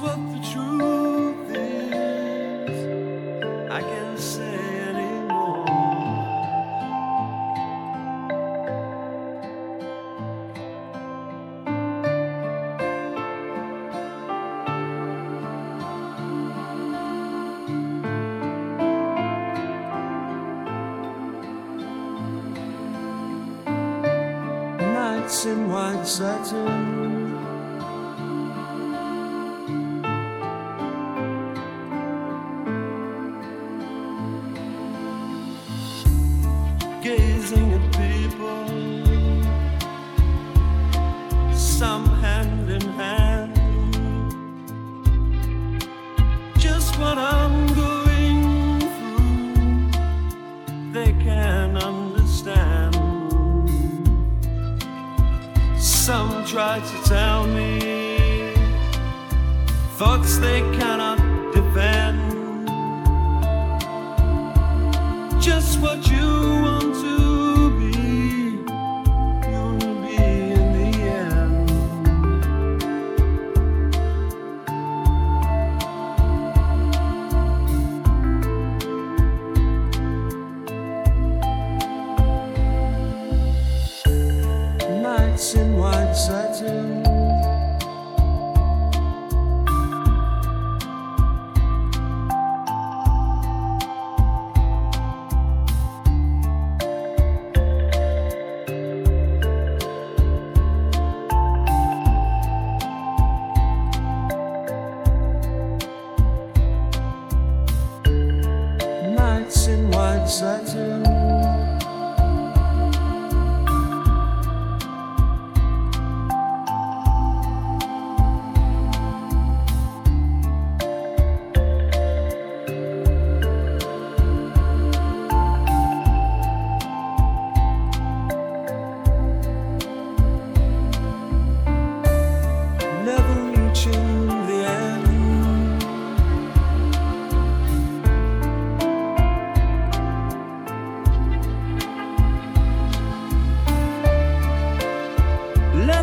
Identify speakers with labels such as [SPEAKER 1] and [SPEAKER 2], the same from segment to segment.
[SPEAKER 1] What the truth is, I can't say anymore. Nights in white satin. Gazing at people, some hand in hand. Just what I'm going through, they can understand. Some try to tell me thoughts they cannot Nights in white satin. nights in white satin.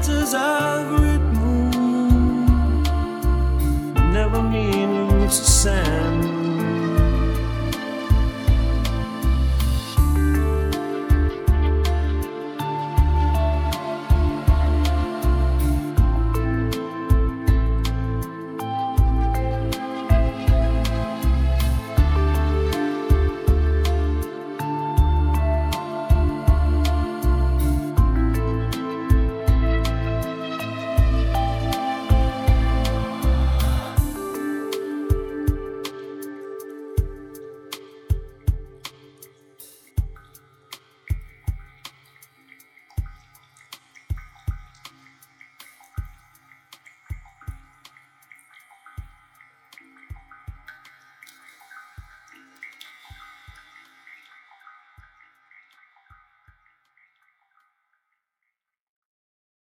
[SPEAKER 1] letters I've written, never meaning to send.